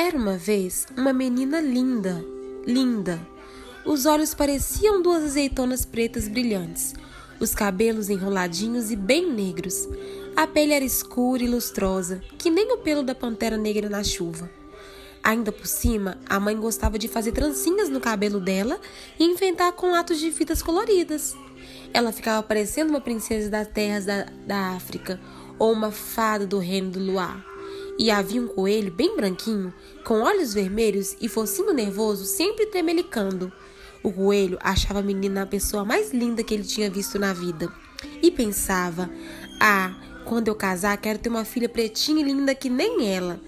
Era uma vez uma menina linda, linda. Os olhos pareciam duas azeitonas pretas brilhantes, os cabelos enroladinhos e bem negros. A pele era escura e lustrosa, que nem o pelo da pantera negra na chuva. Ainda por cima, a mãe gostava de fazer trancinhas no cabelo dela e inventar com latos de fitas coloridas. Ela ficava parecendo uma princesa das terras da, da África ou uma fada do reino do luar. E havia um coelho bem branquinho, com olhos vermelhos e focinho nervoso, sempre tremelicando. O coelho achava a menina a pessoa mais linda que ele tinha visto na vida. E pensava: Ah, quando eu casar, quero ter uma filha pretinha e linda que nem ela.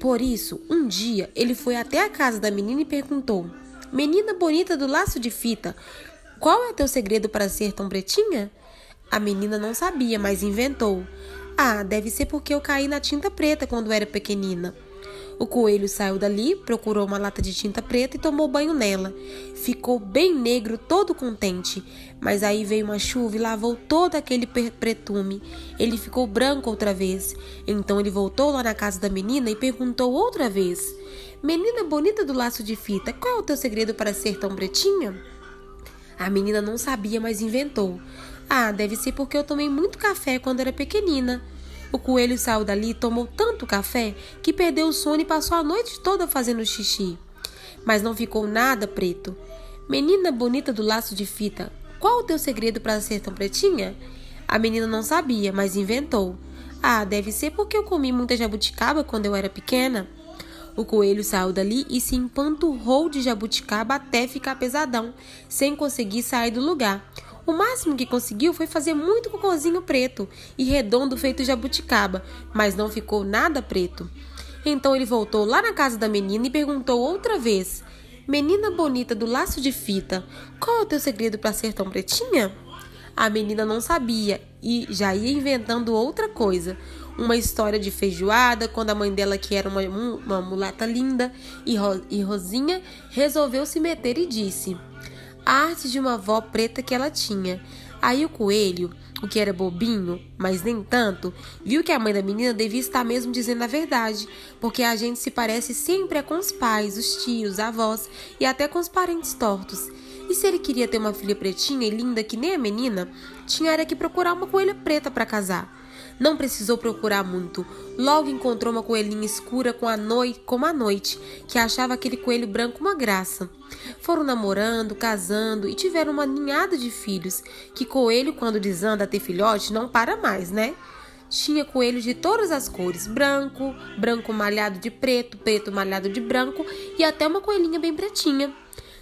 Por isso, um dia ele foi até a casa da menina e perguntou: Menina bonita do laço de fita, qual é teu segredo para ser tão pretinha? A menina não sabia, mas inventou. Ah, deve ser porque eu caí na tinta preta quando era pequenina. O coelho saiu dali, procurou uma lata de tinta preta e tomou banho nela. Ficou bem negro, todo contente. Mas aí veio uma chuva e lavou todo aquele pretume. Ele ficou branco outra vez. Então ele voltou lá na casa da menina e perguntou outra vez: Menina bonita do laço de fita, qual é o teu segredo para ser tão pretinha? A menina não sabia, mas inventou. Ah, deve ser porque eu tomei muito café quando era pequenina. O coelho saiu dali e tomou tanto café que perdeu o sono e passou a noite toda fazendo xixi. Mas não ficou nada preto. Menina bonita do laço de fita, qual o teu segredo para ser tão pretinha? A menina não sabia, mas inventou. Ah, deve ser porque eu comi muita jabuticaba quando eu era pequena. O coelho saiu dali e se empanturrou de jabuticaba até ficar pesadão, sem conseguir sair do lugar. O máximo que conseguiu foi fazer muito cocôzinho preto e redondo feito jabuticaba, mas não ficou nada preto. Então ele voltou lá na casa da menina e perguntou outra vez: Menina bonita do laço de fita, qual é o teu segredo para ser tão pretinha? A menina não sabia e já ia inventando outra coisa. Uma história de feijoada, quando a mãe dela, que era uma, uma mulata linda e, ro e rosinha, resolveu se meter e disse: arte de uma avó preta que ela tinha. Aí o coelho, o que era bobinho, mas nem tanto, viu que a mãe da menina devia estar mesmo dizendo a verdade, porque a gente se parece sempre é com os pais, os tios, avós e até com os parentes tortos. E se ele queria ter uma filha pretinha e linda que nem a menina, tinha era que procurar uma coelha preta para casar. Não precisou procurar muito. Logo encontrou uma coelhinha escura com a noite, como a noite, que achava aquele coelho branco uma graça. Foram namorando, casando e tiveram uma ninhada de filhos, que coelho, quando desanda a ter filhote, não para mais, né? Tinha coelhos de todas as cores: branco, branco malhado de preto, preto malhado de branco e até uma coelhinha bem pretinha.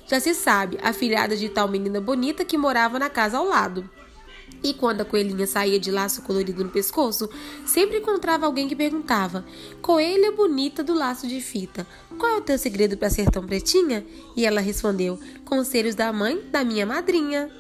Já se sabe, a filhada de tal menina bonita que morava na casa ao lado. E quando a coelhinha saía de laço colorido no pescoço, sempre encontrava alguém que perguntava: Coelha bonita do laço de fita, qual é o teu segredo para ser tão pretinha? E ela respondeu: Conselhos da mãe da minha madrinha.